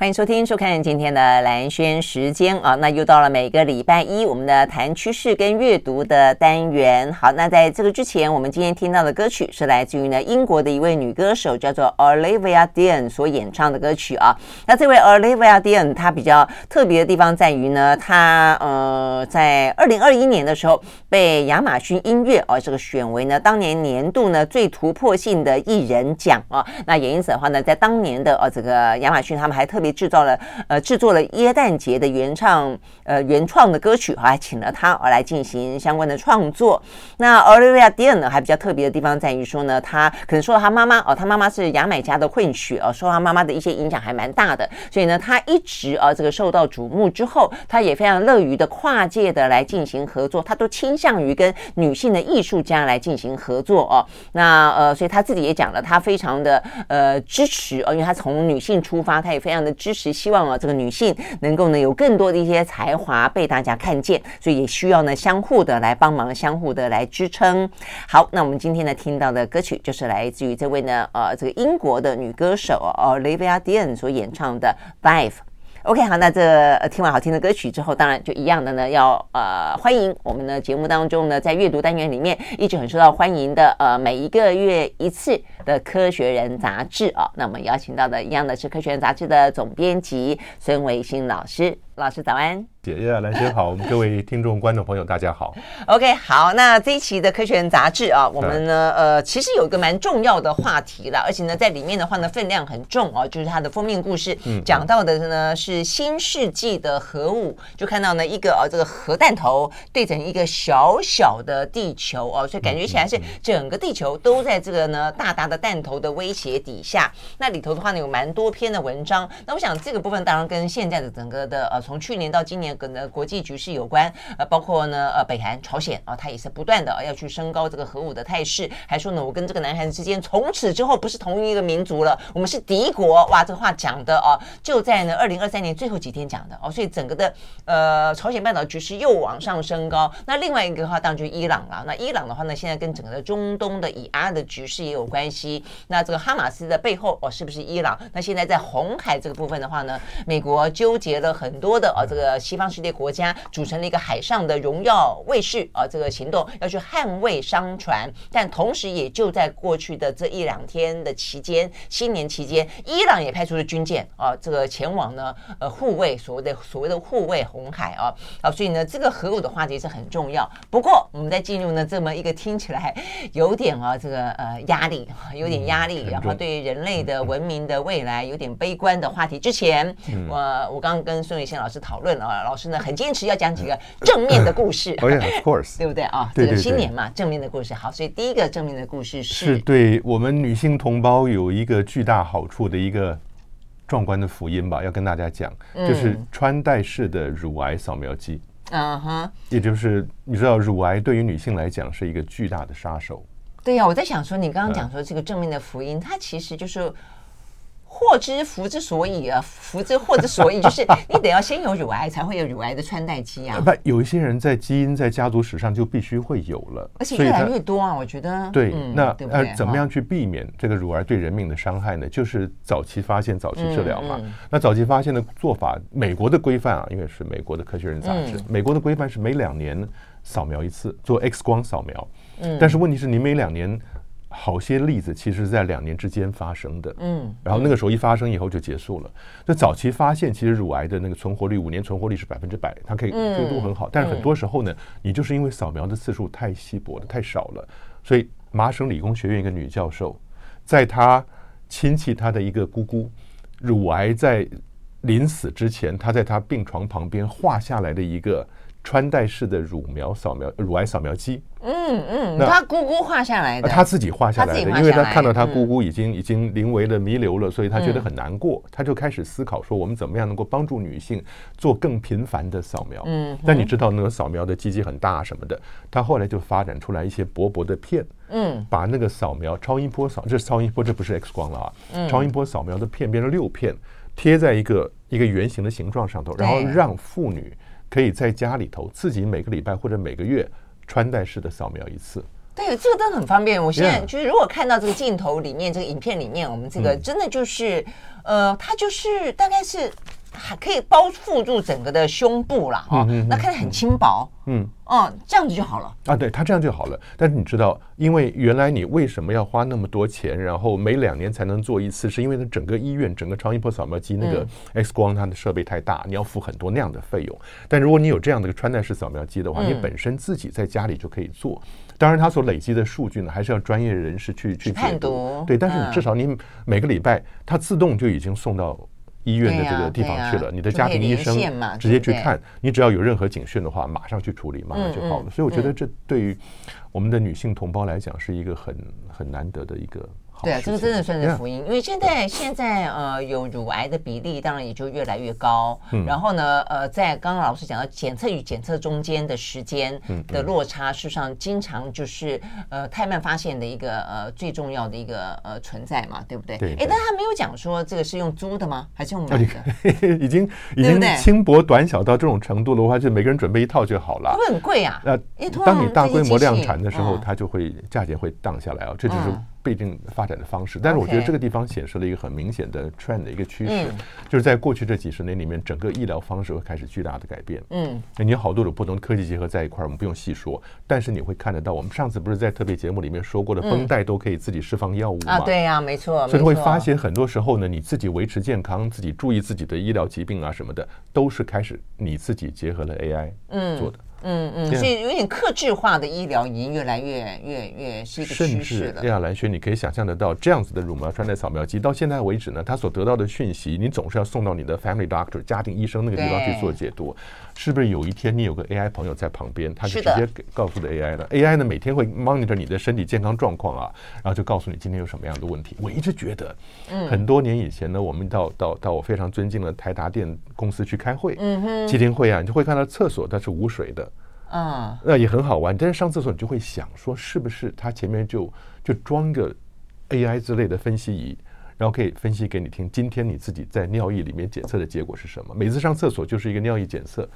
欢迎收听、收看今天的兰轩时间啊，那又到了每个礼拜一我们的谈趋势跟阅读的单元。好，那在这个之前，我们今天听到的歌曲是来自于呢英国的一位女歌手，叫做 Olivia Dean 所演唱的歌曲啊。那这位 Olivia Dean 她比较特别的地方在于呢，她呃在二零二一年的时候被亚马逊音乐啊这个选为呢当年年度呢最突破性的艺人奖啊。那也因此的话呢，在当年的呃这个亚马逊他们还特别。制造了呃制作了耶诞节的原唱呃原创的歌曲，还请了他而来进行相关的创作。那 Olivia Dean 呢，还比较特别的地方在于说呢，他可能说他妈妈哦，他妈妈是牙买加的混血哦，受他妈妈的一些影响还蛮大的，所以呢，他一直啊这个受到瞩目之后，他也非常乐于的跨界的来进行合作，他都倾向于跟女性的艺术家来进行合作哦。那呃，所以他自己也讲了，他非常的呃支持哦，因为他从女性出发，他也非常的。支持，希望啊，这个女性能够呢有更多的一些才华被大家看见，所以也需要呢相互的来帮忙，相互的来支撑。好，那我们今天呢听到的歌曲就是来自于这位呢呃这个英国的女歌手 Olivia Dean 所演唱的《Life》。OK，好，那这听完好听的歌曲之后，当然就一样的呢，要呃欢迎我们的节目当中呢，在阅读单元里面一直很受到欢迎的呃每一个月一次的《科学人》杂志啊。那我们邀请到的一样的是《科学人》杂志的总编辑孙维新老师，老师早安。姐姐兰萱好，我们各位听众、观众朋友，大家好。OK，好，那这一期的《科学人》杂志啊，我们呢，呃，其实有一个蛮重要的话题了，而且呢，在里面的话呢，分量很重哦，就是它的封面故事，讲到的呢是新世纪的核武，就看到呢一个呃这个核弹头对准一个小小的地球哦，所以感觉起来是整个地球都在这个呢大大的弹头的威胁底下。那里头的话呢，有蛮多篇的文章。那我想这个部分当然跟现在的整个的呃，从去年到今年。跟的国际局势有关，呃，包括呢，呃，北韩、朝鲜啊，它也是不断的要去升高这个核武的态势，还说呢，我跟这个南韩之间从此之后不是同一个民族了，我们是敌国。哇，这个话讲的哦，就在呢二零二三年最后几天讲的哦，所以整个的呃朝鲜半岛局势又往上升高。那另外一个的话，当然就伊朗了。那伊朗的话呢，现在跟整个的中东的以阿的局势也有关系。那这个哈马斯的背后哦，是不是伊朗？那现在在红海这个部分的话呢，美国纠结了很多的啊，这个西。方世界国家组成了一个海上的荣耀卫士啊，这个行动要去捍卫商船，但同时也就在过去的这一两天的期间，新年期间，伊朗也派出了军舰啊，这个前往呢，呃，护卫所谓的所谓的护卫红海啊，啊，所以呢，这个核武的话题是很重要。不过，我们在进入呢这么一个听起来有点啊，这个呃压力，有点压力，然后对人类的文明的未来有点悲观的话题之前，我我刚刚跟孙维新老师讨论啊。老师呢 很坚持要讲几个正面的故事，哦，Of course，对不对啊？这个新年嘛，正面的故事。好，所以第一个正面的故事是，是对我们女性同胞有一个巨大好处的一个壮观的福音吧，要跟大家讲，就是穿戴式的乳癌扫描机。嗯哼，也就是你知道，乳癌对于女性来讲是一个巨大的杀手。对呀，我在想说，你刚刚讲说这个正面的福音，它其实就是。祸之福之所以啊，福之祸之所以，就是 你得要先有乳癌，才会有乳癌的穿戴机啊。不，有一些人在基因在家族史上就必须会有了，而且越来越多啊。我觉得对，那呃，怎么样去避免这个乳癌对人命的伤害呢？就是早期发现、早期治疗嘛。那早期发现的做法，美国的规范啊，因为是美国的科学人杂志，美国的规范是每两年扫描一次，做 X 光扫描。嗯，但是问题是你每两年。好些例子其实是在两年之间发生的，嗯，然后那个时候一发生以后就结束了。那早期发现，其实乳癌的那个存活率，五年存活率是百分之百，它可以这个都很好。但是很多时候呢，你就是因为扫描的次数太稀薄了，太少了，所以麻省理工学院一个女教授，在她亲戚她的一个姑姑乳癌在临死之前，她在她病床旁边画下来的一个穿戴式的乳苗扫描乳癌扫描机。嗯嗯，那他姑姑画下来的，他自己画下来的，因为他看到他姑姑已经已经临危的弥留了，所以他觉得很难过，他就开始思考说，我们怎么样能够帮助女性做更频繁的扫描。嗯，但你知道那个扫描的机器很大什么的，他后来就发展出来一些薄薄的片，嗯，把那个扫描超音波扫，这是超音波，这不是 X 光了啊，超音波扫描的片变成六片，贴在一个一个圆形的形状上头，然后让妇女可以在家里头自己每个礼拜或者每个月。穿戴式的扫描一次，对，这个都很方便。我现在就是，如果看到这个镜头里面，这个影片里面，我们这个真的就是，呃，它就是大概是。还可以包覆住整个的胸部了哈，那看着很轻薄，嗯，哦，这样子就好了啊，对，它这样就好了。但是你知道，因为原来你为什么要花那么多钱，然后每两年才能做一次，是因为它整个医院整个超音波扫描机那个 X 光它的设备太大，你要付很多那样的费用。但如果你有这样的一个穿戴式扫描机的话，你本身自己在家里就可以做。当然，它所累积的数据呢，还是要专业人士去去判读。对，但是你至少你每个礼拜它自动就已经送到。医院的这个地方去了，你的家庭医生直接去看，你只要有任何警讯的话，马上去处理，马上就好了。所以我觉得这对于我们的女性同胞来讲是一个很很难得的一个。对啊，这个真的算是福音，因为现在现在呃有乳癌的比例当然也就越来越高，然后呢呃在刚刚老师讲到检测与检测中间的时间的落差，事实上经常就是呃太慢发现的一个呃最重要的一个呃存在嘛，对不对？对。哎，但他没有讲说这个是用租的吗？还是用买的？已经已经轻薄短小到这种程度的话，就每个人准备一套就好了。会不会很贵啊？呃，当你大规模量产的时候，它就会价钱会降下来啊，这就是。不一定发展的方式，但是我觉得这个地方显示了一个很明显的 trend 的一个趋势，就是在过去这几十年里面，整个医疗方式会开始巨大的改变。嗯，你有好多种不同的科技结合在一块儿，我们不用细说，但是你会看得到，我们上次不是在特别节目里面说过的，绷带都可以自己释放药物吗？啊，对呀，没错。所以会发现很多时候呢，你自己维持健康，自己注意自己的医疗疾病啊什么的，都是开始你自己结合了 AI 做的。嗯嗯嗯，所以有点克制化的医疗已经越来越越越是一个趋势了。甚至叶雅兰轩，你可以想象得到，这样子的乳苗穿戴扫描机到现在为止呢，它所得到的讯息，你总是要送到你的 family doctor 家庭医生那个地方去做解读。是不是有一天你有个 AI 朋友在旁边，他就直接给告诉了 AI 了？AI 呢，每天会 monitor 你的身体健康状况啊，然后就告诉你今天有什么样的问题。我一直觉得，很多年以前呢，我们到到到我非常尊敬的台达电公司去开会，嗯哼，基金会啊，你就会看到厕所它是无水的。嗯，那也很好玩。但是上厕所你就会想说，是不是它前面就就装个 AI 之类的分析仪？然后可以分析给你听，今天你自己在尿液里面检测的结果是什么？每次上厕所就是一个尿液检测，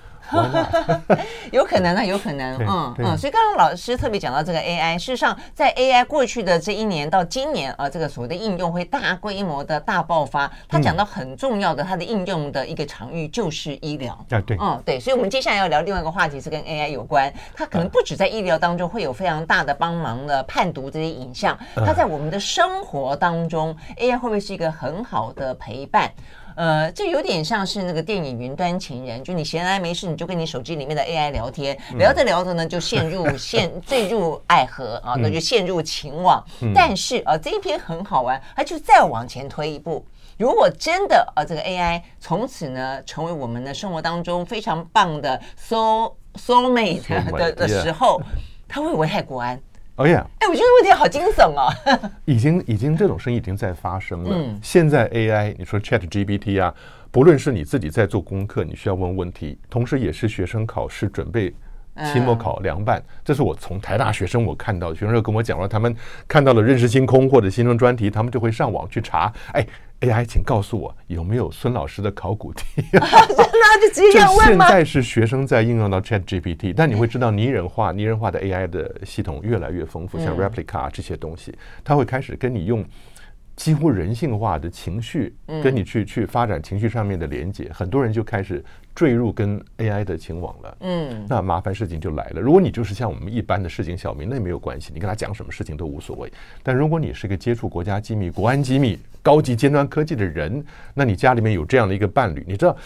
有可能啊，有可能，嗯嗯。所以刚刚老师特别讲到这个 AI，事实上在 AI 过去的这一年到今年啊，这个所谓的应用会大规模的大爆发。他讲到很重要的，它的应用的一个场域就是医疗啊，对，嗯对。所以我们接下来要聊另外一个话题是跟 AI 有关，它可能不止在医疗当中会有非常大的帮忙的判读这些影像，它在我们的生活当中 AI 会。会是一个很好的陪伴，呃，这有点像是那个电影《云端情人》，就你闲来没事，你就跟你手机里面的 AI 聊天，聊着聊着呢，就陷入 陷坠入爱河啊，那就陷入情网。但是啊，这一篇很好玩，它就再往前推一步，如果真的啊，这个 AI 从此呢成为我们的生活当中非常棒的 soul soulmate 的的时候，它会危害国安。哦呀！哎，我觉得问题好惊悚啊。已经，已经这种事已经在发生了。嗯，现在 AI，你说 ChatGPT 啊，不论是你自己在做功课，你需要问问题，同时也是学生考试准备期末考凉拌。这是我从台大学生我看到的，学生又跟我讲说，他们看到了认识星空或者新生专题，他们就会上网去查。哎。AI，请告诉我有没有孙老师的考古题？真的就直接这样问吗？现在是学生在应用到 ChatGPT，但你会知道拟人化、拟人化的 AI 的系统越来越丰富，像 Replica 这些东西，它会开始跟你用。几乎人性化的情绪，跟你去去发展情绪上面的连接，很多人就开始坠入跟 AI 的情网了。嗯，那麻烦事情就来了。如果你就是像我们一般的市井小民，那也没有关系，你跟他讲什么事情都无所谓。但如果你是个接触国家机密、国安机密、高级尖端科技的人，那你家里面有这样的一个伴侣，你知道，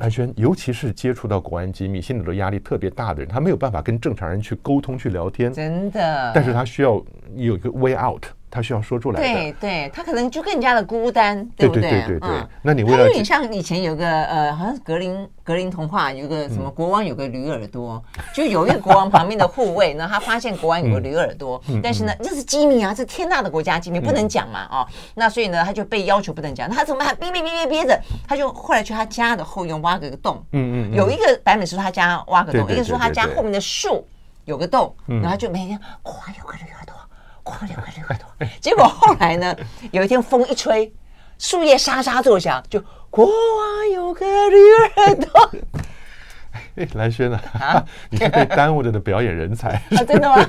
蓝轩，尤其是接触到国安机密、心里头压力特别大的人，他没有办法跟正常人去沟通、去聊天，真的。但是他需要有一个 way out。他需要说出来的。对对，他可能就更加的孤单，对不对？对对对对对。那你为了有点像以前有个呃，好像是格林格林童话，有个什么国王有个驴耳朵，就有一个国王旁边的护卫呢，他发现国王有个驴耳朵，但是呢，这是机密啊，这天大的国家机密不能讲嘛，哦，那所以呢，他就被要求不能讲，他怎么还憋憋憋憋憋着？他就后来去他家的后院挖个个洞，嗯嗯，有一个版本是说他家挖个洞，一个说他家后面的树有个洞，然后就每天国王有个驴耳朵。国王有个驴耳朵，结果后来呢？有一天风一吹，树叶沙沙作响，就国王有个驴耳朵。哎，兰萱啊，啊 你是被耽误了的表演人才，啊、真的吗？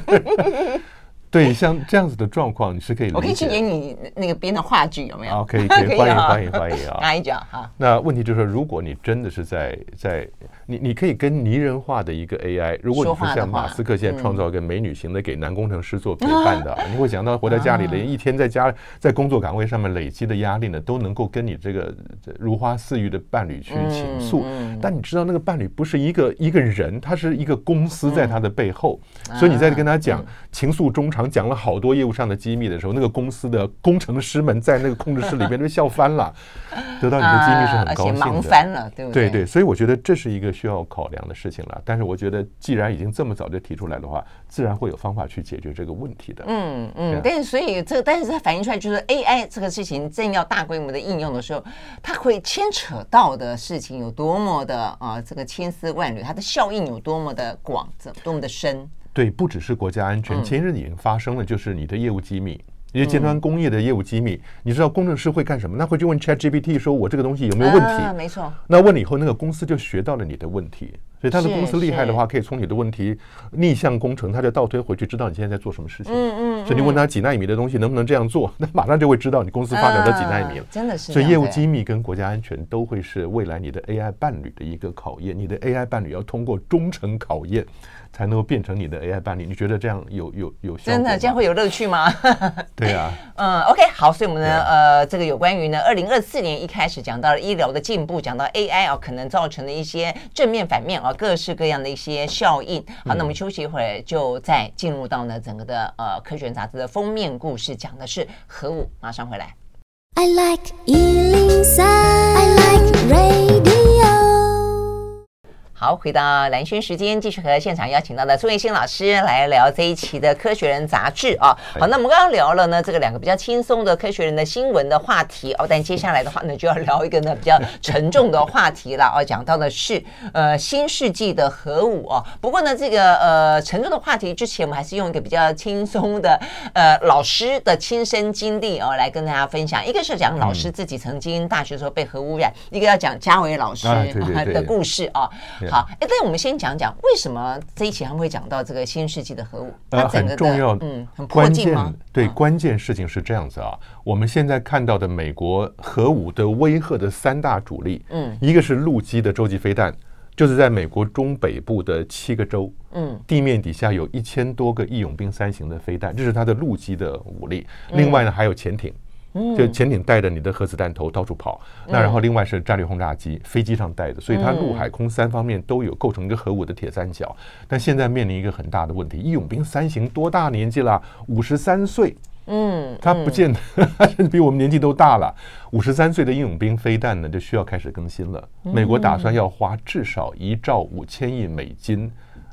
对，像这样子的状况，你是可以理解。我可以去演你那个编的话剧，有没有？啊，可以，可以，欢迎，欢迎，欢迎啊！哪一脚？哈。那问题就是说，如果你真的是在在。你你可以跟拟人化的一个 AI，如果你是像马斯克现在创造一个美女型的给男工程师做陪伴的，你会想到活在家里的人一天在家在工作岗位上面累积的压力呢，都能够跟你这个如花似玉的伴侣去倾诉。但你知道那个伴侣不是一个一个人，他是一个公司在他的背后，所以你在跟他讲情愫衷肠，讲了好多业务上的机密的时候，那个公司的工程师们在那个控制室里边都笑翻了，得到你的机密是很高兴的，忙翻了，对不对？对对，所以我觉得这是一个。需要考量的事情了，但是我觉得，既然已经这么早就提出来的话，自然会有方法去解决这个问题的。嗯嗯，但是所以这个，但是它反映出来就是 AI 这个事情正要大规模的应用的时候，它会牵扯到的事情有多么的啊，这个千丝万缕，它的效应有多么的广，多么的深。对，不只是国家安全，前日已经发生了，就是你的业务机密。因为尖端工业的业务机密，嗯、你知道工程师会干什么？那会去问 ChatGPT 说：“我这个东西有没有问题？”啊、没错。那问了以后，那个公司就学到了你的问题，所以他的公司厉害的话，可以从你的问题逆向工程，他就倒推回去，知道你现在在做什么事情。嗯嗯。所以你问他几纳米的东西能不能这样做，那马上就会知道你公司发展到几纳米了。真的是。所以业务机密跟国家安全都会是未来你的 AI 伴侣的一个考验，你的 AI 伴侣要通过忠诚考验。才能够变成你的 AI 伴侣，你觉得这样有有有效吗？真的这样会有乐趣吗？对啊，嗯，OK，好，所以我们呢，啊、呃，这个有关于呢，二零二四年一开始讲到了医疗的进步，讲到 AI 啊，可能造成的一些正面、反面啊，各式各样的一些效应。好，那我们休息一会儿，就再进入到呢整个的呃科学杂志的封面故事，讲的是核武。马上回来。I like 103, I like radio 好，回到蓝轩时间，继续和现场邀请到的苏叶欣老师来聊这一期的《科学人》杂志啊。好，那我们刚刚聊了呢，这个两个比较轻松的科学人的新闻的话题哦，但接下来的话呢，就要聊一个呢比较沉重的话题了哦，讲到的是呃新世纪的核武哦。不过呢，这个呃沉重的话题之前，我们还是用一个比较轻松的呃老师的亲身经历哦来跟大家分享。一个是讲老师自己曾经大学的时候被核污染，嗯、一个要讲嘉伟老师的故事啊。好，哎，但我们先讲讲为什么这一期他们会讲到这个新世纪的核武？呃，很重要，嗯，很关键。对，关键事情是这样子啊。我们现在看到的美国核武的威吓的三大主力，嗯，一个是陆基的洲际飞弹，就是在美国中北部的七个州，嗯，地面底下有一千多个义勇兵三型的飞弹，这是它的陆基的武力。另外呢，还有潜艇。就潜艇带着你的核子弹头到处跑，那然后另外是战略轰炸机，飞机上带的，所以它陆海空三方面都有构成一个核武的铁三角。但现在面临一个很大的问题，义勇兵三型多大年纪了？五十三岁，嗯，他不见得 比我们年纪都大了。五十三岁的义勇兵飞弹呢，就需要开始更新了。美国打算要花至少一兆五千亿美金。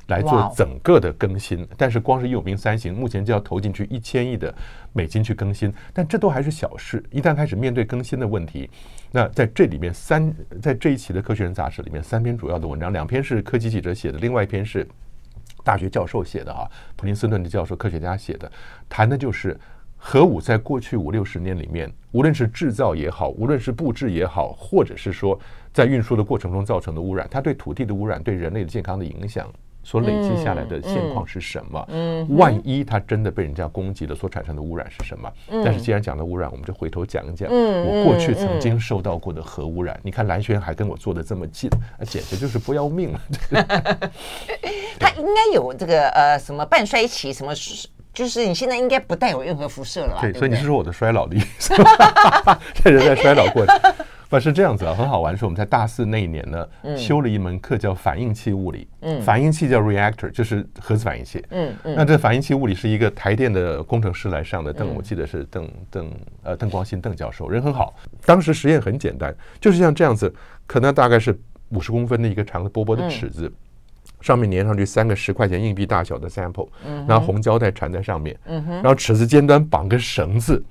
来做整个的更新，但是光是义勇兵三型，目前就要投进去一千亿的美金去更新，但这都还是小事。一旦开始面对更新的问题，那在这里面三，在这一期的《科学人》杂志里面，三篇主要的文章，两篇是科技记者写的，另外一篇是大学教授写的啊，普林斯顿的教授、科学家写的，谈的就是核武在过去五六十年里面，无论是制造也好，无论是布置也好，或者是说在运输的过程中造成的污染，它对土地的污染，对人类的健康的影响。所累积下来的现况是什么？万一它真的被人家攻击了，所产生的污染是什么？嗯，但是既然讲到污染，我们就回头讲一讲，我过去曾经受到过的核污染。你看蓝轩还跟我坐的这么近，啊，简直就是不要命 了。他应该有这个呃什么半衰期，什么就是你现在应该不带有任何辐射了吧？对，所以你是说我的衰老的意思？这人在衰老过程。不是这样子啊，很好玩。是我们在大四那一年呢，修了一门课叫反应器物理。嗯，反应器叫 reactor，就是核子反应器。嗯嗯。那这反应器物理是一个台电的工程师来上的，邓，我记得是邓邓呃邓光新邓教授，人很好。当时实验很简单，就是像这样子，可能大概是五十公分的一个长的薄薄的尺子，上面粘上去三个十块钱硬币大小的 sample，然后红胶带缠在上面，然后尺子尖端绑个绳子。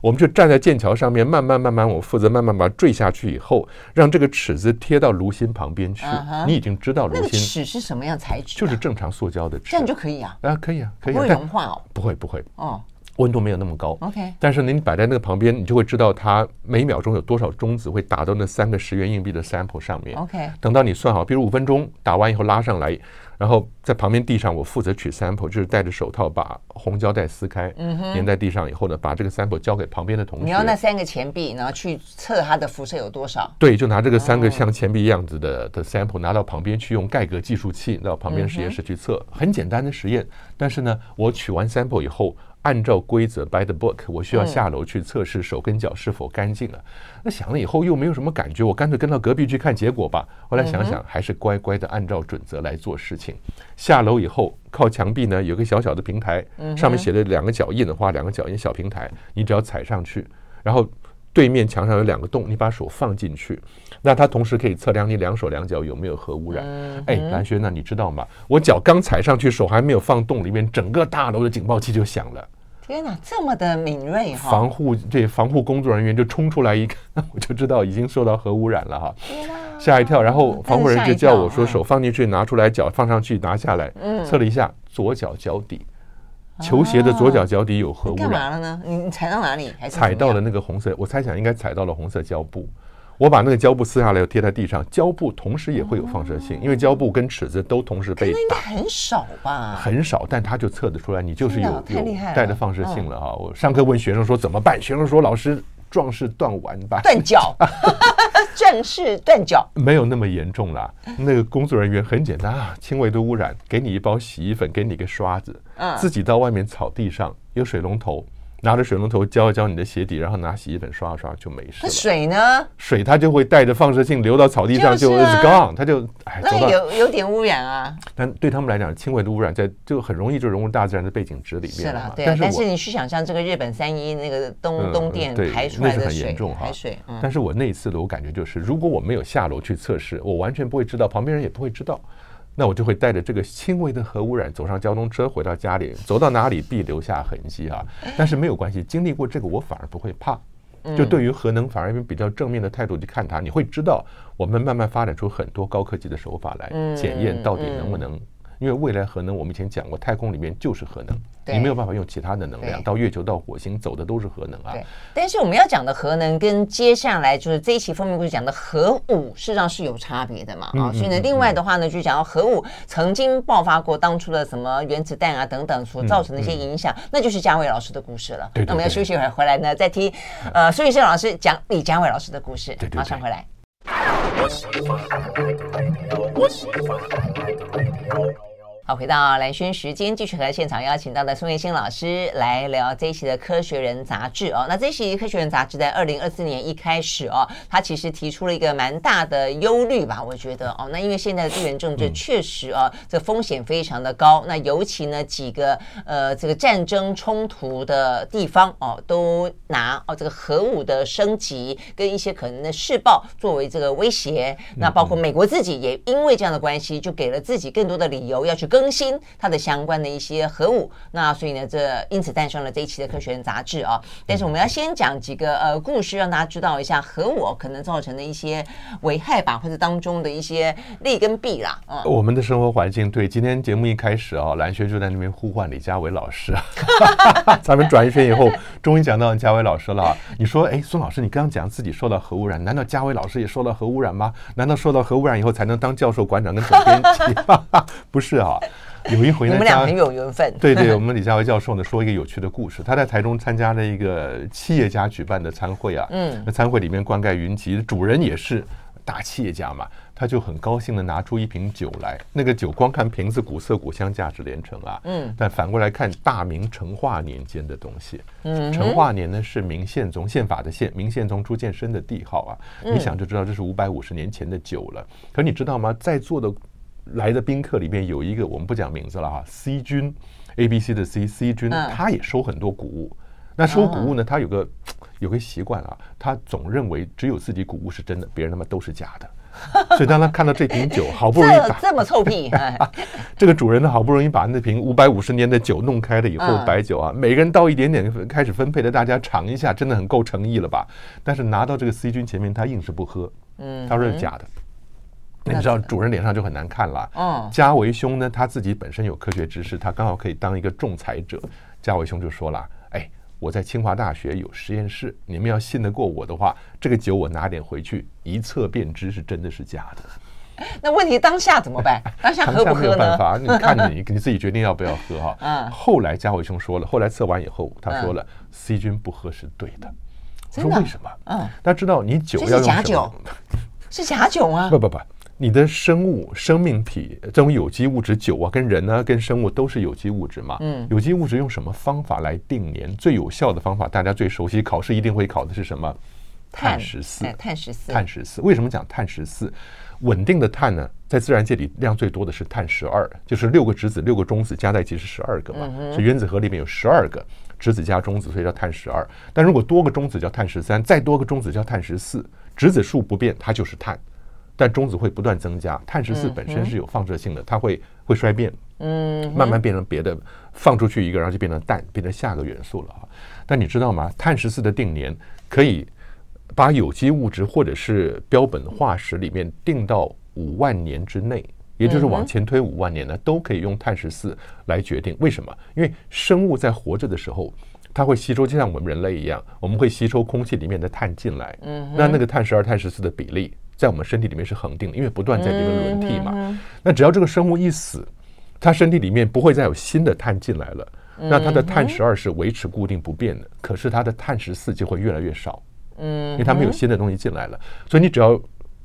我们就站在剑桥上面，慢慢慢慢，我负责慢慢把它坠下去以后，让这个尺子贴到炉心旁边去。你已经知道炉心。那个尺是什么样材质？就是正常塑胶的尺。这样就可以啊？啊，可以啊，可以。不会融化哦？不会，不会。哦，温度没有那么高。OK。但是你摆在那个旁边，你就会知道它每秒钟有多少中子会打到那三个十元硬币的 sample 上面。OK。等到你算好，比如五分钟打完以后拉上来。然后在旁边地上，我负责取 sample，就是戴着手套把红胶带撕开，粘在地上以后呢，把这个 sample 交给旁边的同学。你要那三个钱币，然后去测它的辐射有多少？对，就拿这个三个像钱币样子的的 sample 拿到旁边去，用盖格计数器到旁边实验室去测，很简单的实验。但是呢，我取完 sample 以后。按照规则，by the book，我需要下楼去测试手跟脚是否干净了。那想了以后又没有什么感觉，我干脆跟到隔壁去看结果吧。后来想想，还是乖乖的按照准则来做事情。下楼以后，靠墙壁呢有个小小的平台，上面写了两个脚印的话，两个脚印小平台，你只要踩上去，然后。对面墙上有两个洞，你把手放进去，那它同时可以测量你两手两脚有没有核污染。哎，蓝轩，那你知道吗？我脚刚踩上去，手还没有放洞里面，整个大楼的警报器就响了。天哪，这么的敏锐哈！防护这防护工作人员就冲出来一看，我就知道已经受到核污染了哈，吓一跳。然后防护人员就叫我说，手放进去，拿出来，脚放上去，拿下来，测了一下左脚脚底。球鞋的左脚脚底有核污染，干嘛了呢？你你踩到哪里？还踩到了那个红色？我猜想应该踩到了红色胶布。我把那个胶布撕下来，又贴在地上。胶布同时也会有放射性，因为胶布跟尺子都同时被很少吧？很少，但他就测得出来，你就是有有带着放射性了哈。我上课问学生说怎么办？学生说老师。壮士断腕吧，断脚，壮士断脚，没有那么严重啦。那个工作人员很简单啊，轻微的污染，给你一包洗衣粉，给你一个刷子，自己到外面草地上有水龙头。拿着水龙头浇一浇你的鞋底，然后拿洗衣粉刷一刷就没事。那水呢？水它就会带着放射性流到草地上，就 is gone，它就哎，那有有点污染啊。但对他们来讲，轻微的污染在就很容易就融入大自然的背景值里面。是啦，对。但是你去想象这个日本三一那个东东电排出来的水，排水。但是我那一次的我感觉就是，如果我没有下楼去测试，我完全不会知道，旁边人也不会知道。那我就会带着这个轻微的核污染走上交通车，回到家里，走到哪里必留下痕迹啊。但是没有关系，经历过这个，我反而不会怕。就对于核能，反而用比较正面的态度去看它。你会知道，我们慢慢发展出很多高科技的手法来检验到底能不能。因为未来核能，我们以前讲过，太空里面就是核能，你没有办法用其他的能量。到月球、到火星走的都是核能啊。对。但是我们要讲的核能，跟接下来就是这一期封面故事讲的核武，事实上是有差别的嘛。啊，所以呢，另外的话呢，就讲到核武曾经爆发过当初的什么原子弹啊等等所造成的一些影响，那就是嘉伟老师的故事了。那我们要休息一会儿，回来呢再听呃苏玉生老师讲李嘉伟老师的故事。马上回来。好，回到蓝轩时间，继续和现场邀请到的宋月欣老师来聊这一期的《科学人》杂志哦。那这一期《科学人》杂志在二零二四年一开始哦，他其实提出了一个蛮大的忧虑吧，我觉得哦。那因为现在的地缘政治确实哦，这风险非常的高。那尤其呢几个呃这个战争冲突的地方哦，都拿哦这个核武的升级跟一些可能的试爆作为这个威胁。那包括美国自己也因为这样的关系，就给了自己更多的理由要去跟。更新它的相关的一些核武，那所以呢，这因此诞生了这一期的《科学人》杂志啊。但是我们要先讲几个呃故事，让大家知道一下核武可能造成的一些危害吧，或者当中的一些利跟弊啦。嗯，我们的生活环境，对，今天节目一开始啊，蓝轩就在那边呼唤李佳伟老师。咱们转一圈以后，终于讲到嘉伟老师了。你说，哎，孙老师，你刚刚讲自己受到核污染，难道嘉伟老师也受到核污染吗？难道受到核污染以后才能当教授、馆长跟总编辑？不是啊。有一回呢，我们俩很有缘分。对对，我们李佳伟教授呢说一个有趣的故事。他在台中参加了一个企业家举办的参会啊，嗯，那餐会里面冠盖云集，主人也是。大企业家嘛，他就很高兴的拿出一瓶酒来，那个酒光看瓶子古色古香，价值连城啊。嗯。但反过来看大明成化年间的东西，嗯，成化年呢是明宪宗宪法的宪，明宪宗朱见深的帝号啊。嗯。你想就知道这是五百五十年前的酒了。可你知道吗？在座的来的宾客里面有一个我们不讲名字了哈，C 君，A B C 的 C，C 君，他也收很多谷物。那收谷物呢？他有个有个习惯啊，他总认为只有自己谷物是真的，别人他妈都是假的。所以当他看到这瓶酒，好不容易把这么臭屁，这个主人呢好不容易把那瓶五百五十年的酒弄开了以后，白酒啊，每个人倒一点点，开始分配的，大家尝一下，真的很够诚意了吧？但是拿到这个 C 君前面，他硬是不喝，嗯，他说是假的。你知道主人脸上就很难看了。嗯，家维兄呢，他自己本身有科学知识，他刚好可以当一个仲裁者。家维兄就说了，哎。我在清华大学有实验室，你们要信得过我的话，这个酒我拿点回去一测便知是真的是假的。那问题当下怎么办？当下喝不喝呢？没有办法，你看你 你自己决定要不要喝哈。嗯。后来家伟兄说了，后来测完以后，他说了，C 君不喝是对的。我说为什么？嗯。大家知道你酒要用什么？是假酒？是假酒啊？不不不。你的生物生命体这种有机物质酒啊，跟人呢、啊，跟生物都是有机物质嘛。嗯，有机物质用什么方法来定年？最有效的方法，大家最熟悉，考试一定会考的是什么？碳十四。碳十四。碳十四。为什么讲碳十四？稳定的碳呢，在自然界里量最多的是碳十二，就是六个质子六个中子加在一起是十二个嘛。嗯。所以原子核里面有十二个质子加中子，所以叫碳十二。但如果多个中子叫碳十三，再多个中子叫碳十四，质子数不变，它就是碳。但中子会不断增加，碳十四本身是有放射性的，它会会衰变，嗯，慢慢变成别的，放出去一个，然后就变成氮，变成下个元素了啊。但你知道吗？碳十四的定年可以把有机物质或者是标本化石里面定到五万年之内，也就是往前推五万年呢，都可以用碳十四来决定。为什么？因为生物在活着的时候，它会吸收，就像我们人类一样，我们会吸收空气里面的碳进来，嗯，那那个碳十二、碳十四的比例。在我们身体里面是恒定的，因为不断在里面轮替嘛。那只要这个生物一死，它身体里面不会再有新的碳进来了，那它的碳十二是维持固定不变的，可是它的碳十四就会越来越少，嗯，因为它没有新的东西进来了。所以你只要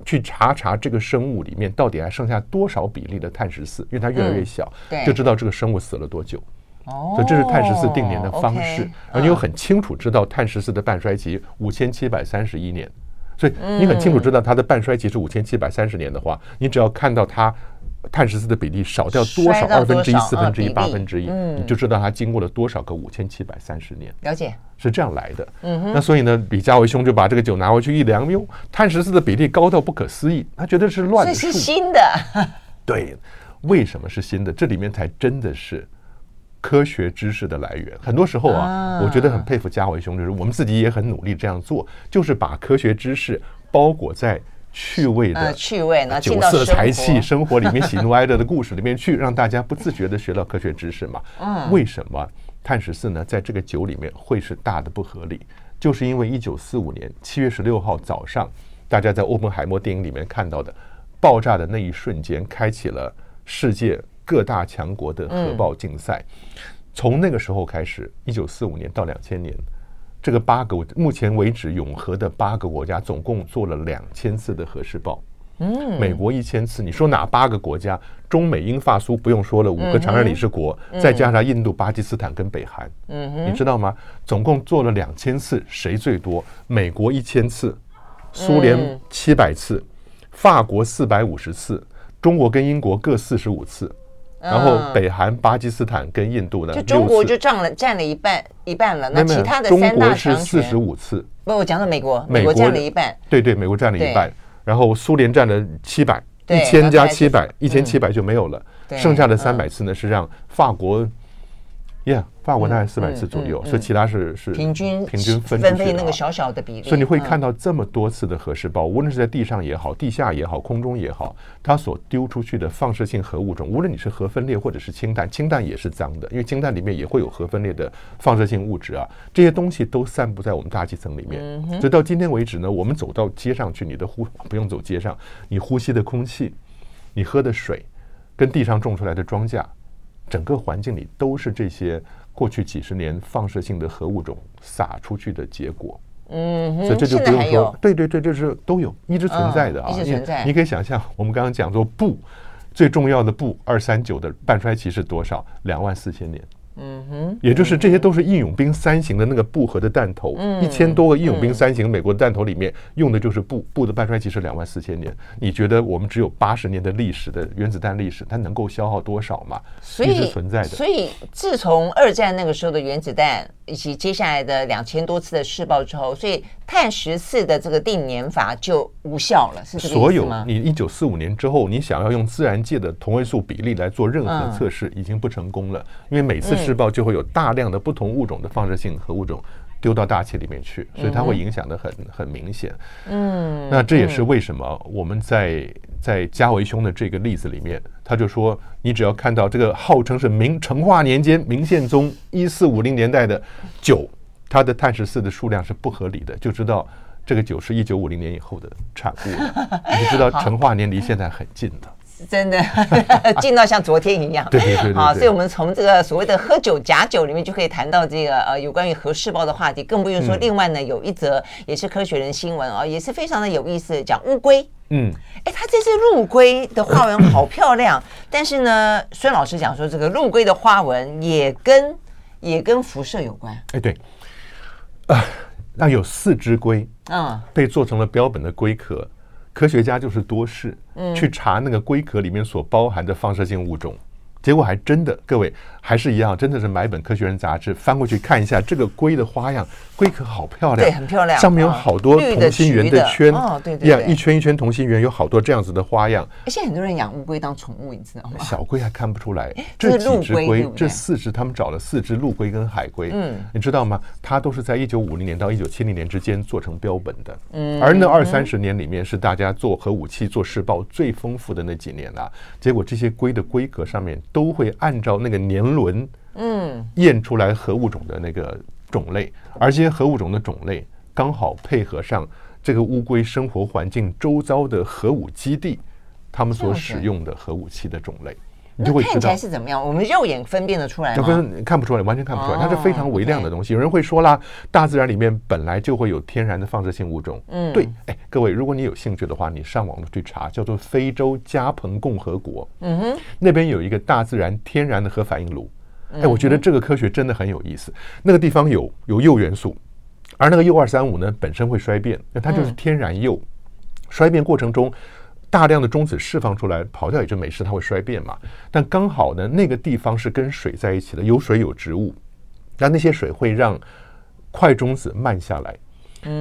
去查查这个生物里面到底还剩下多少比例的碳十四，因为它越来越小，就知道这个生物死了多久。所以这是碳十四定年的方式，而你又很清楚知道碳十四的半衰期五千七百三十一年。所以你很清楚知道它的半衰期是五千七百三十年的话，你只要看到它碳十四的比例少掉多少二分之一、四分之一、八分之一，你就知道它经过了多少个五千七百三十年。了解，是这样来的。嗯，那所以呢，李家维兄就把这个酒拿回去一量，哟，碳十四的比例高到不可思议，他觉得是乱数。这是新的。对，为什么是新的？这里面才真的是。科学知识的来源，很多时候啊，我觉得很佩服嘉伟兄，就是我们自己也很努力这样做，就是把科学知识包裹在趣味的趣味呢，酒色财气生活里面，喜怒哀乐的故事里面去，让大家不自觉的学到科学知识嘛。嗯，为什么碳十四呢，在这个酒里面会是大的不合理？就是因为一九四五年七月十六号早上，大家在欧本海默电影里面看到的爆炸的那一瞬间，开启了世界。各大强国的核爆竞赛，从那个时候开始，一九四五年到两千年，这个八个目前为止永和的八个国家，总共做了两千次的核试爆。嗯，美国一千次，你说哪八个国家？中美英法苏不用说了，五个常任理事国，再加上印度、巴基斯坦跟北韩，嗯，你知道吗？总共做了两千次，谁最多？美国一千次，苏联七百次，法国四百五十次，中国跟英国各四十五次。然后北韩、巴基斯坦跟印度呢，就中国就占了占了一半一半了。那其他的三大强权，中国是四十五次。不，我讲的美国，美国占了一半。对对，美国占了一半。然后苏联占了七百，一千加七百，一千七百就没有了。剩下的三百次呢，是让法国。Yeah，法国大概四百次左右，所以其他是是平均平均分分配那个小小的比例。所以你会看到这么多次的核试爆，无论是在地上也好，地下也好，空中也好，它所丢出去的放射性核物种，无论你是核分裂或者是氢弹，氢弹也是脏的，因为氢弹里面也会有核分裂的放射性物质啊，这些东西都散布在我们大气层里面。所以到今天为止呢，我们走到街上去，你的呼不用走街上，你呼吸的空气，你喝的水，跟地上种出来的庄稼。整个环境里都是这些过去几十年放射性的核物种撒出去的结果。嗯，所以这就不用说，对对对，就是都有，一直存在的啊，一直存在。你可以想象，我们刚刚讲说不最重要的不二三九的半衰期是多少？两万四千年。嗯哼，也就是这些都是义勇兵三型的那个布核的弹头，一千多个义勇兵三型美国的弹头里面用的就是布，布的半衰期是两万四千年。你觉得我们只有八十年的历史的原子弹历史，它能够消耗多少嘛？所以一直存在的。所以自从二战那个时候的原子弹，以及接下来的两千多次的试爆之后，所以碳十四的这个定年法就无效了，是？所有你一九四五年之后，你想要用自然界的同位素比例来做任何测试，已经不成功了，因为每次试爆就会有大量的不同物种的放射性核物种丢到大气里面去，所以它会影响的很很明显。嗯，那这也是为什么我们在在加维兄的这个例子里面，他就说，你只要看到这个号称是明成化年间明宪宗一四五零年代的酒，它的碳十四的数量是不合理的，就知道这个酒是一九五零年以后的产物了，你就知道成化年离现在很近的。真的 近到像昨天一样，对对对，啊，所以我们从这个所谓的喝酒假酒里面就可以谈到这个呃有关于核试爆的话题，更不用说另外呢有一则也是科学人新闻啊，也是非常的有意思，讲乌龟。嗯，哎，它这只陆龟的花纹好漂亮，但是呢，孙老师讲说这个陆龟的花纹也跟也跟辐射有关。哎，对，啊，那有四只龟，嗯，被做成了标本的龟壳。科学家就是多试，去查那个龟壳里面所包含的放射性物种。结果还真的，各位还是一样，真的是买本《科学人》杂志翻过去看一下这个龟的花样，龟壳好漂亮，对，很漂亮，上面有好多同心圆的圈，哦，对对，一圈一圈同心圆，有好多这样子的花样。现在很多人养乌龟当宠物，你知道吗？小龟还看不出来，这几只龟，这四只，他们找了四只陆龟跟海龟，嗯，你知道吗？它都是在一九五零年到一九七零年之间做成标本的，嗯，而那二三十年里面是大家做核武器、做试爆最丰富的那几年啊。结果这些龟的龟壳上面。都会按照那个年轮，嗯，验出来核物种的那个种类，而这些核物种的种类刚好配合上这个乌龟生活环境周遭的核武基地，他们所使用的核武器的种类。你就会看起来是怎么样？我们肉眼分辨得出来吗？分看不出来，完全看不出来，它是非常微量的东西。有人会说啦，大自然里面本来就会有天然的放射性物种。嗯，对，哎，各位，如果你有兴趣的话，你上网去查，叫做非洲加蓬共和国。嗯哼，那边有一个大自然天然的核反应炉。哎，我觉得这个科学真的很有意思。那个地方有有铀元素，而那个铀二三五呢，本身会衰变，那它就是天然铀，衰变过程中。大量的中子释放出来，跑掉也就没事，它会衰变嘛。但刚好呢，那个地方是跟水在一起的，有水有植物，那那些水会让快中子慢下来。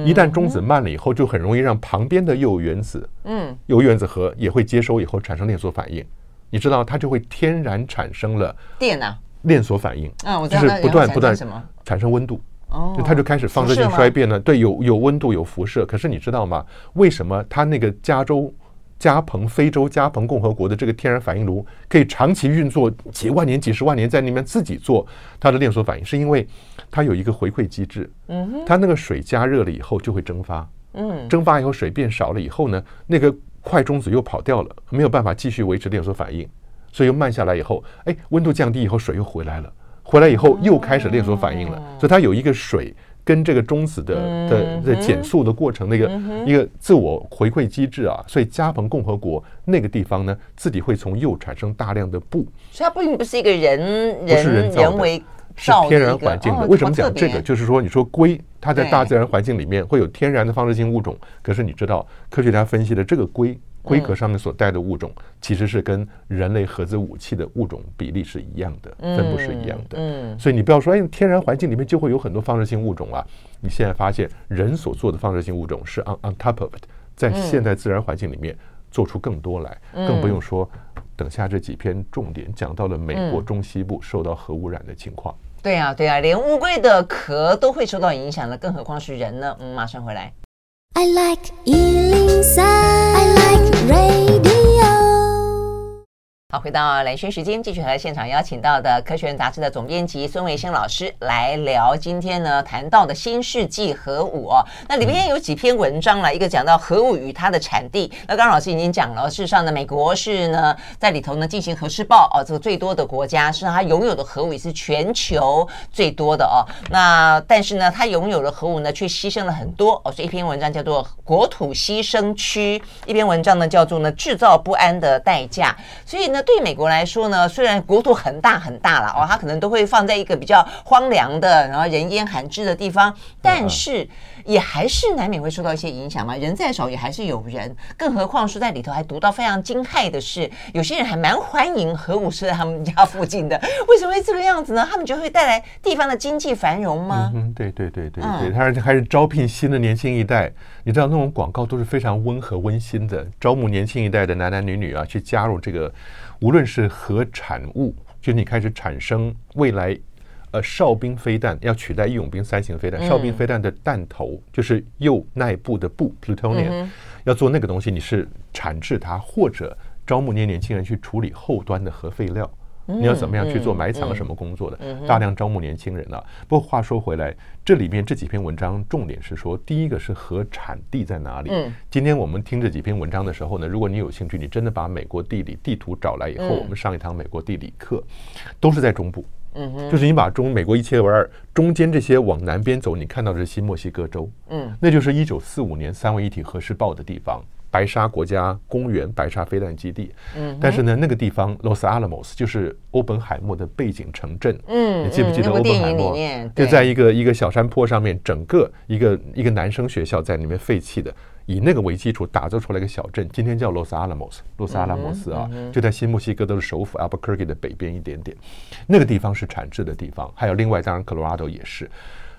一旦中子慢了以后，就很容易让旁边的铀原子，嗯，铀原子核也会接收以后产生链锁反应。你知道，它就会天然产生了电啊，链锁反应。嗯，我，就是不断不断产生温度。哦，它就开始放射性衰变了。对，有有温度，有辐射。可是你知道吗？为什么它那个加州？加蓬非洲加蓬共和国的这个天然反应炉可以长期运作几万年、几十万年，在那边自己做它的链锁反应，是因为它有一个回馈机制。嗯，它那个水加热了以后就会蒸发。嗯，蒸发以后水变少了以后呢，那个快中子又跑掉了，没有办法继续维持链锁反应，所以又慢下来以后，哎，温度降低以后水又回来了，回来以后又开始链锁反应了，所以它有一个水。跟这个中子的的的减速的过程，那个一个自我回馈机制啊，所以加蓬共和国那个地方呢，自己会从铀产生大量的布，所以它并不是一个人人人为是天然环境的。为什么讲这个？就是说，你说龟，它在大自然环境里面会有天然的放射性物种，可是你知道，科学家分析的这个龟。龟壳上面所带的物种，其实是跟人类核子武器的物种比例是一样的，分布是一样的。嗯，所以你不要说，哎，天然环境里面就会有很多放射性物种啊。你现在发现，人所做的放射性物种是 on on top of it，在现代自然环境里面做出更多来，更不用说，等下这几篇重点讲到了美国中西部受到核污染的情况。对呀，对呀，连乌龟的壳都会受到影响了，更何况是人呢？嗯，马上回来。I like 回到蓝轩时间，继续和现场邀请到的《科学人》杂志的总编辑孙维新老师来聊今天呢谈到的新世纪核武哦。那里面有几篇文章了，一个讲到核武与它的产地。那刚刚老师已经讲了，事实上呢，美国是呢在里头呢进行核试爆哦，这个最多的国家，是它拥有的核武也是全球最多的哦。那但是呢，它拥有的核武呢却牺牲了很多哦。所以一篇文章叫做《国土牺牲区》，一篇文章呢叫做呢制造不安的代价。所以呢。对美国来说呢，虽然国土很大很大了哦，它可能都会放在一个比较荒凉的，然后人烟罕至的地方，但是也还是难免会受到一些影响嘛。人再少也还是有人，更何况是在里头还读到非常惊骇的是，有些人还蛮欢迎核武设在他们家附近的。为什么会这个样子呢？他们觉得会带来地方的经济繁荣吗？嗯，对对对对对，他还是招聘新的年轻一代。你知道那种广告都是非常温和温馨的，招募年轻一代的男男女女啊，去加入这个。无论是核产物，就你开始产生未来，呃，哨兵飞弹要取代义勇兵三型飞弹，哨兵飞弹的弹头就是铀内部的布 （plutonium），要做那个东西，你是产制它，或者招募年年轻人去处理后端的核废料。你要怎么样去做埋藏什么工作的？大量招募年轻人了。不过话说回来，这里面这几篇文章重点是说，第一个是核产地在哪里？今天我们听这几篇文章的时候呢，如果你有兴趣，你真的把美国地理地图找来以后，我们上一堂美国地理课，都是在中部。嗯，就是你把中美国一切为二，中间这些往南边走，你看到的是新墨西哥州。嗯，那就是一九四五年三位一体核试爆的地方。白沙国家公园，白沙飞弹基地。嗯，但是呢，那个地方 Los Alamos 就是欧本海默的背景城镇。嗯，你记不记得欧本海默？就在一个一个小山坡上面，整个一个一个男生学校在里面废弃的，以那个为基础打造出来一个小镇，今天叫 Los Alamos，洛斯阿拉莫斯啊，就在新墨西哥州的首府 Albuquerque 的北边一点点。那个地方是产制的地方，还有另外当然 Colorado 也是。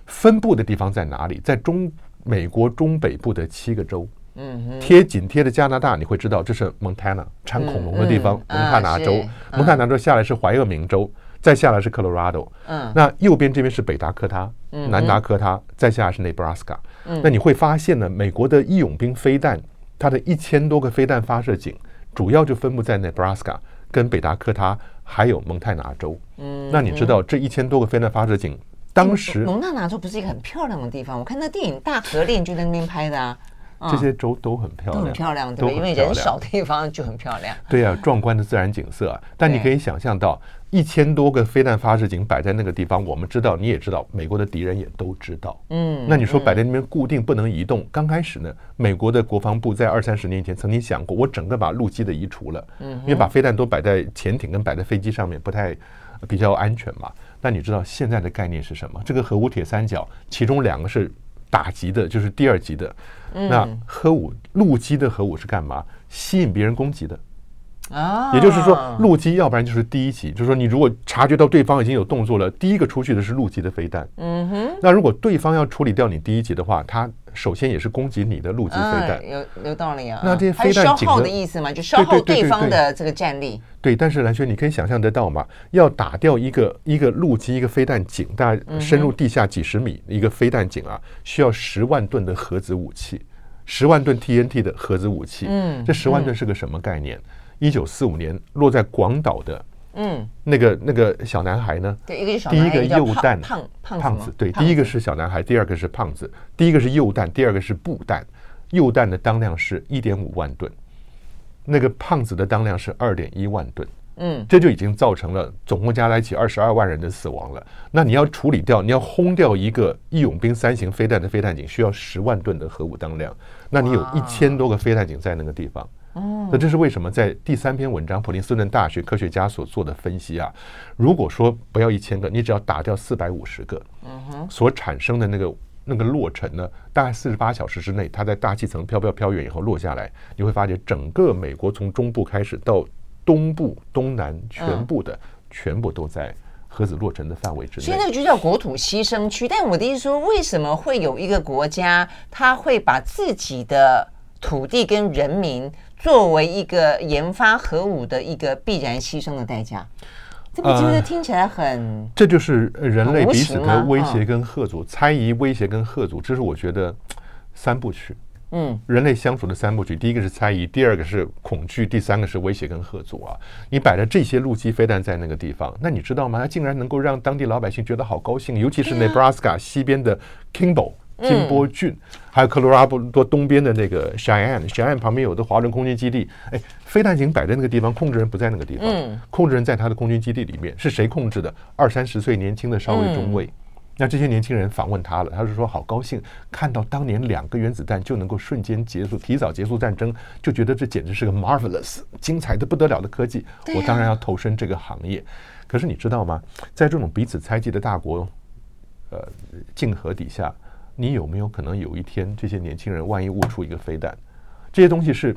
分布的地方在哪里？在中美国中北部的七个州。嗯，贴紧贴的加拿大，你会知道这是蒙塔纳产恐龙的地方，蒙塔纳州，蒙塔纳州下来是怀俄明州，再下来是科罗拉多。嗯，那右边这边是北达科他，嗯南达科他，再下来是内布拉斯加。嗯，那你会发现呢，美国的义勇兵飞弹，它的一千多个飞弹发射井，主要就分布在 Nebraska、跟北达科他，还有蒙太拿州。嗯，那你知道这一千多个飞弹发射井，当时蒙塔纳州不是一个很漂亮的地方？我看那电影《大河恋》就在那边拍的啊。这些州都很漂亮，都很漂亮，对，因为人少的地方就很漂亮。对呀，壮观的自然景色啊！但你可以想象到，一千多个飞弹发射井摆在那个地方，我们知道，你也知道，美国的敌人也都知道。嗯，那你说摆在那边固定不能移动？刚开始呢，美国的国防部在二三十年前曾经想过，我整个把陆基的移除了，嗯，因为把飞弹都摆在潜艇跟摆在飞机上面不太比较安全嘛。那你知道现在的概念是什么？这个核武铁三角，其中两个是打击的，就是第二级的。那核武陆基的核武是干嘛？吸引别人攻击的啊，也就是说陆基，要不然就是第一级，就是说你如果察觉到对方已经有动作了，第一个出去的是陆基的飞弹。嗯哼。那如果对方要处理掉你第一级的话，他首先也是攻击你的陆基飞弹。有有道理啊。那这些飞弹消耗的意思嘛，就消耗对方的这个战力。对，但是蓝轩，你可以想象得到嘛？要打掉一个一个陆基一个飞弹井，大家深入地下几十米一个飞弹井啊，需要十万吨的核子武器。十万吨 TNT 的核子武器，嗯，这十万吨是个什么概念？一九四五年落在广岛的，嗯，那个那个小男孩呢？对，一个小第一个铀弹，胖胖胖子，对，第一个是小男孩，第二个是胖子，第一个是铀弹，第二个是布弹，铀弹的当量是一点五万吨，那个胖子的当量是二点一万吨。嗯，这就已经造成了总共加在一起二十二万人的死亡了。那你要处理掉，你要轰掉一个义勇兵三型飞弹的飞弹井，需要十万吨的核武当量。那你有一千多个飞弹井在那个地方。哦，那这是为什么？在第三篇文章，普林斯顿大学科学家所做的分析啊，如果说不要一千个，你只要打掉四百五十个，嗯哼，所产生的那个那个落尘呢，大概四十八小时之内，它在大气层飘飘飘远以后落下来，你会发觉整个美国从中部开始到。东部、东南全部的、嗯、全部都在核子落成的范围之内，所以那个就叫国土牺牲区。但我的意思说，为什么会有一个国家，他会把自己的土地跟人民作为一个研发核武的一个必然牺牲的代价？这不觉得听起来很、呃……这就是人类彼此的威胁跟贺阻，猜疑、威胁跟贺阻，这是我觉得三部曲。嗯，人类相处的三部曲，第一个是猜疑，第二个是恐惧，第三个是威胁跟吓阻啊。你摆了这些陆基飞弹在那个地方，那你知道吗？它竟然能够让当地老百姓觉得好高兴，尤其是 Nebraska 西边的 Kimball 金波郡，嗯、还有科罗拉多东边的那个 Cheyenne，Cheyenne 旁边有的华人空军基地，哎，飞弹已经摆在那个地方，控制人不在那个地方，嗯、控制人在他的空军基地里面，是谁控制的？二三十岁年轻的少尉中尉。嗯那这些年轻人访问他了，他是说好高兴看到当年两个原子弹就能够瞬间结束、提早结束战争，就觉得这简直是个 marvelous 精彩的不得了的科技。我当然要投身这个行业。可是你知道吗？在这种彼此猜忌的大国，呃，竞合底下，你有没有可能有一天这些年轻人万一悟出一个飞弹？这些东西是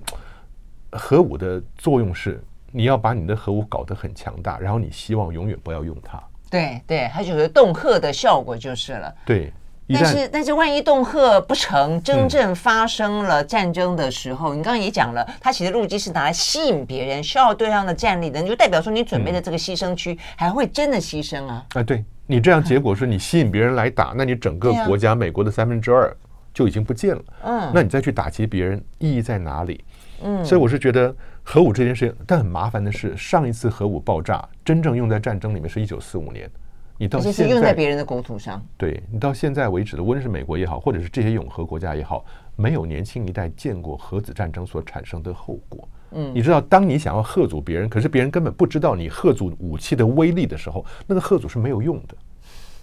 核武的作用是，你要把你的核武搞得很强大，然后你希望永远不要用它。对对，它就是恫吓的效果就是了。对，但是但是万一恫吓不成，真正发生了战争的时候，嗯、你刚刚也讲了，它其实陆基是拿来吸引别人，消耗对方的战力的，你就代表说你准备的这个牺牲区还会真的牺牲啊？啊，对你这样结果是你吸引别人来打，那你整个国家美国的三分之二就已经不见了。嗯，那你再去打击别人，意义在哪里？嗯，所以我是觉得。核武这件事情，但很麻烦的是，上一次核武爆炸真正用在战争里面是一九四五年。你到现在用在别人的国土上，对你到现在为止的，无论是美国也好，或者是这些永和国家也好，没有年轻一代见过核子战争所产生的后果。嗯，你知道，当你想要吓阻别人，可是别人根本不知道你吓阻武器的威力的时候，那个吓阻是没有用的。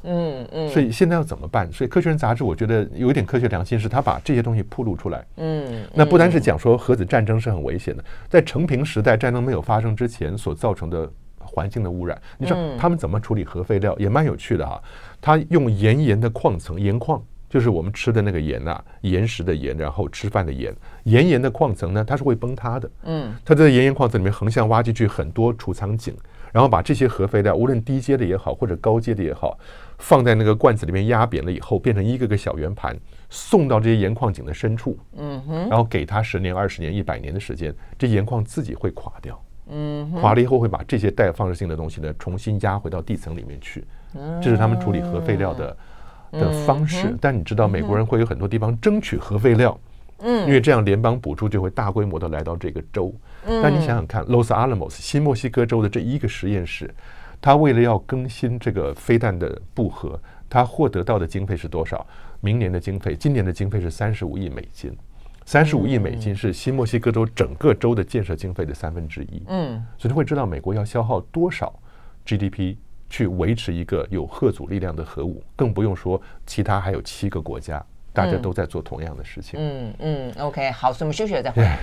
嗯嗯，所以现在要怎么办？所以《科学人》杂志我觉得有一点科学良心，是他把这些东西铺露出来。嗯，那不单是讲说核子战争是很危险的，在成平时代战争没有发生之前所造成的环境的污染，你说他们怎么处理核废料也蛮有趣的哈。他用岩盐的矿层，盐矿就是我们吃的那个盐呐，岩石的盐，然后吃饭的盐，盐盐的矿层呢，它是会崩塌的。嗯，它在盐盐矿层里面横向挖进去很多储藏井，然后把这些核废料，无论低阶的也好，或者高阶的也好。放在那个罐子里面压扁了以后，变成一个个小圆盘，送到这些盐矿井的深处，嗯哼，然后给它十年、二十年、一百年的时间，这盐矿自己会垮掉，嗯，垮了以后会把这些带放射性的东西呢重新压回到地层里面去，这是他们处理核废料的的方式。但你知道美国人会有很多地方争取核废料，嗯，因为这样联邦补助就会大规模的来到这个州。但你想想看，Los Alamos 新墨西哥州的这一个实验室。他为了要更新这个飞弹的布盒，他获得到的经费是多少？明年的经费，今年的经费是三十五亿美金，三十五亿美金是新墨西哥州整个州的建设经费的三分之一。嗯，所以你会知道美国要消耗多少 GDP 去维持一个有核武力量的核武，更不用说其他还有七个国家，大家都在做同样的事情。嗯嗯，OK，好，所以我们休息了再回来。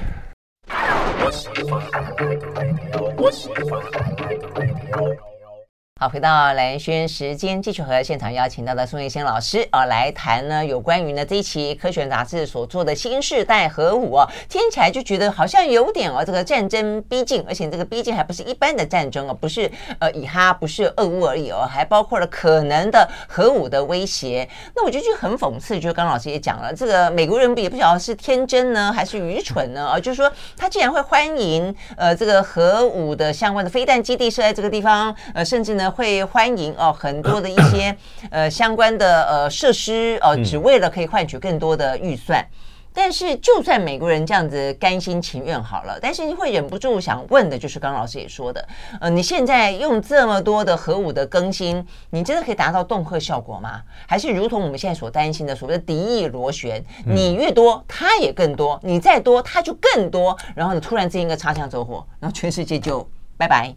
好，回到蓝轩时间，继续和现场邀请到的宋月仙老师啊来谈呢，有关于呢这一期《科学》杂志所做的新世代核武啊，听起来就觉得好像有点哦，这个战争逼近，而且这个逼近还不是一般的战争哦，不是呃以哈不是俄乌而已哦，还包括了可能的核武的威胁。那我觉得就很讽刺，就刚老师也讲了，这个美国人也不晓得是天真呢还是愚蠢呢啊，就是说他既然会欢迎呃这个核武的相关的飞弹基地设在这个地方，呃甚至呢。会欢迎哦，很多的一些 呃相关的呃设施哦，只为了可以换取更多的预算。但是，就算美国人这样子甘心情愿好了，但是你会忍不住想问的，就是刚刚老师也说的，呃，你现在用这么多的核武的更新，你真的可以达到恫吓效果吗？还是如同我们现在所担心的所谓的敌意螺旋，你越多，它也更多；你再多，它就更多。然后你，突然之间一个擦枪走火，然后全世界就拜拜。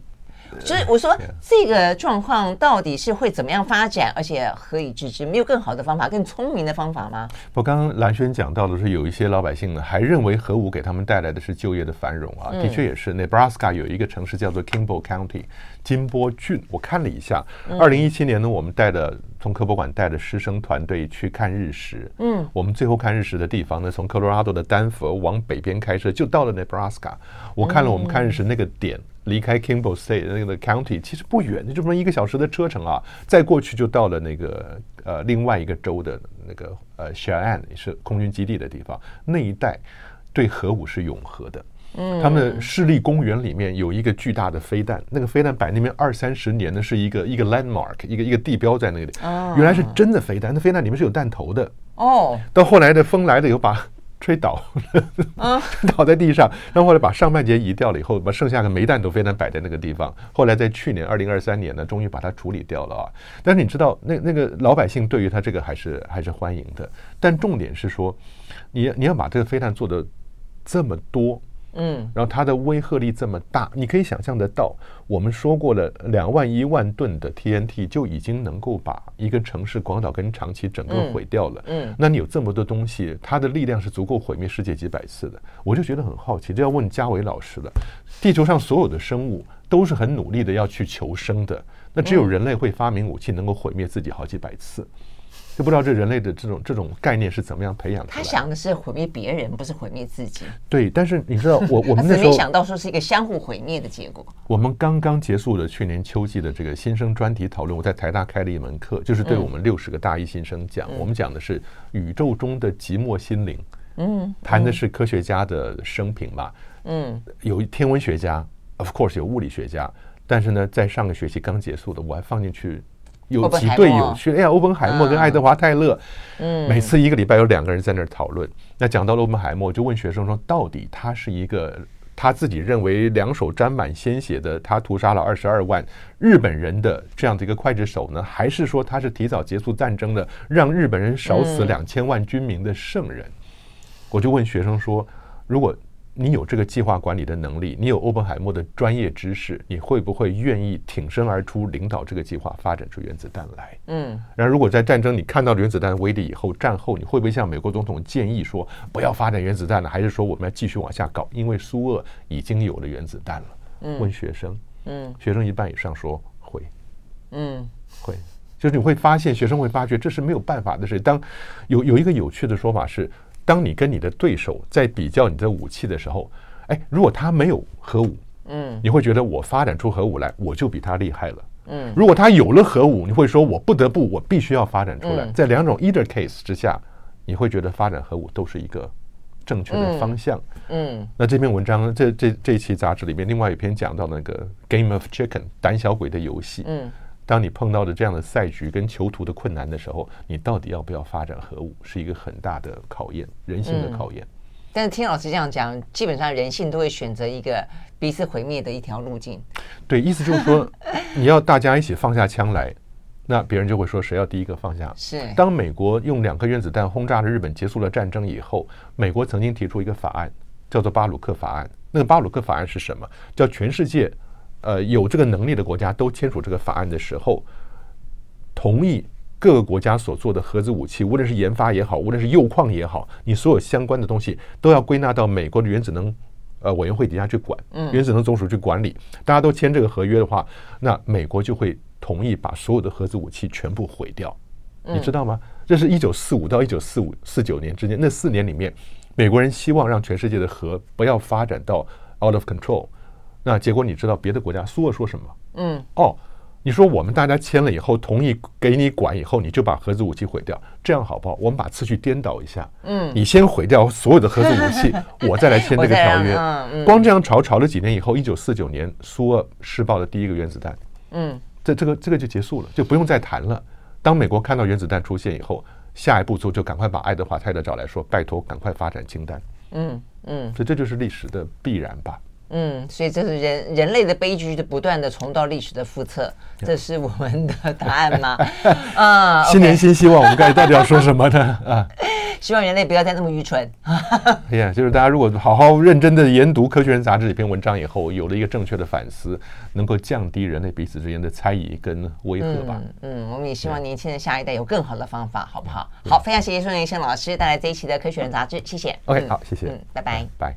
所以我说，这个状况到底是会怎么样发展，而且何以治之？没有更好的方法、更聪明的方法吗？我刚刚蓝轩讲到的是，有一些老百姓呢，还认为核武给他们带来的是就业的繁荣啊。的确也是，Nebraska 有一个城市叫做 Kimball County，金波郡。我看了一下，二零一七年呢，我们带的从科博馆带的师生团队去看日食。嗯，我们最后看日食的地方呢，从科罗拉多的丹佛往北边开车就到了 Nebraska。我看了我们看日食那个点。离开 Kimball State 那个 County 其实不远，就这么一个小时的车程啊，再过去就到了那个呃另外一个州的那个呃 Cheyenne 是空军基地的地方，那一带对核武是永和的。嗯，他们的市立公园里面有一个巨大的飞弹，那个飞弹摆那边二三十年的是一个一个 landmark，一个一个地标在那里。原来是真的飞弹，那飞弹里面是有弹头的。哦，到后来的风来了以后把。吹倒，啊、倒在地上。然后后来把上半截移掉了以后，把剩下的煤弹都飞弹摆在那个地方。后来在去年二零二三年呢，终于把它处理掉了啊。但是你知道，那那个老百姓对于他这个还是还是欢迎的。但重点是说，你你要把这个飞弹做的这么多。嗯，然后它的威慑力这么大，你可以想象得到。我们说过了，两万一万吨的 TNT 就已经能够把一个城市广岛跟长崎整个毁掉了。嗯，那你有这么多东西，它的力量是足够毁灭世界几百次的。我就觉得很好奇，这要问家伟老师了。地球上所有的生物都是很努力的要去求生的，那只有人类会发明武器，能够毁灭自己好几百次。就不知道这人类的这种这种概念是怎么样培养的。他想的是毁灭别人，不是毁灭自己。对，但是你知道，我我们 那时候没想到说是一个相互毁灭的结果。我们刚刚结束了去年秋季的这个新生专题讨论，我在台大开了一门课，就是对我们六十个大一新生讲，我们讲的是宇宙中的寂寞心灵。嗯，谈的是科学家的生平嘛。嗯，有天文学家，of course 有物理学家，但是呢，在上个学期刚结束的，我还放进去。有几对有趣，哎呀，欧本海默跟爱德华泰勒，嗯，每次一个礼拜有两个人在那儿讨论。那讲到了欧本海默，就问学生说，到底他是一个他自己认为两手沾满鲜血的，他屠杀了二十二万日本人的这样的一个刽子手呢，还是说他是提早结束战争的，让日本人少死两千万军民的圣人？我就问学生说，如果。你有这个计划管理的能力，你有欧本海默的专业知识，你会不会愿意挺身而出，领导这个计划发展出原子弹来？嗯，然后如果在战争你看到原子弹威力以后，战后你会不会向美国总统建议说不要发展原子弹了，还是说我们要继续往下搞？因为苏俄已经有了原子弹了。嗯，问学生，嗯，学生一半以上说会，嗯，会，就是你会发现学生会发觉这是没有办法的事。当有有一个有趣的说法是。当你跟你的对手在比较你的武器的时候，哎，如果他没有核武，嗯，你会觉得我发展出核武来，我就比他厉害了，嗯。如果他有了核武，你会说我不得不，我必须要发展出来。在两种 either case 之下，你会觉得发展核武都是一个正确的方向，嗯。那这篇文章，这这这一期杂志里面，另外一篇讲到那个 Game of Chicken 胆小鬼的游戏，嗯。当你碰到的这样的赛局跟囚徒的困难的时候，你到底要不要发展核武，是一个很大的考验，人性的考验。嗯，但是听老师这样讲，基本上人性都会选择一个彼此毁灭的一条路径。对，意思就是说，你要大家一起放下枪来，那别人就会说谁要第一个放下。是。当美国用两颗原子弹轰炸了日本，结束了战争以后，美国曾经提出一个法案，叫做巴鲁克法案。那个巴鲁克法案是什么？叫全世界。呃，有这个能力的国家都签署这个法案的时候，同意各个国家所做的核子武器，无论是研发也好，无论是铀矿也好，你所有相关的东西都要归纳到美国的原子能呃委员会底下去管，原子能总署去管理。大家都签这个合约的话，那美国就会同意把所有的核子武器全部毁掉。你知道吗？这是一九四五到一九四五四九年之间那四年里面，美国人希望让全世界的核不要发展到 out of control。那结果你知道别的国家苏俄说什么？嗯，哦，你说我们大家签了以后同意给你管以后，你就把核子武器毁掉，这样好不好？我们把次序颠倒一下，嗯，你先毁掉所有的核子武器，我再来签这个条约。嗯，光这样吵吵了几年以后，一九四九年苏俄试爆的第一个原子弹，嗯，这这个这个就结束了，就不用再谈了。当美国看到原子弹出现以后，下一步就就赶快把爱德华泰勒找来说，拜托赶快发展氢弹。嗯嗯，所以这就是历史的必然吧。嗯，所以这是人人类的悲剧的不断的重蹈历史的覆辙，这是我们的答案吗？啊，新年新希望，我们该到底要说什么呢？啊，希望人类不要再那么愚蠢。哎呀，就是大家如果好好认真的研读《科学人》杂志这篇文章以后，有了一个正确的反思，能够降低人类彼此之间的猜疑跟威吓吧。嗯，我们也希望年轻人下一代有更好的方法，好不好？好，非常谢谢孙元生老师带来这一期的《科学人》杂志，谢谢。OK，好，谢谢。嗯，拜拜，拜。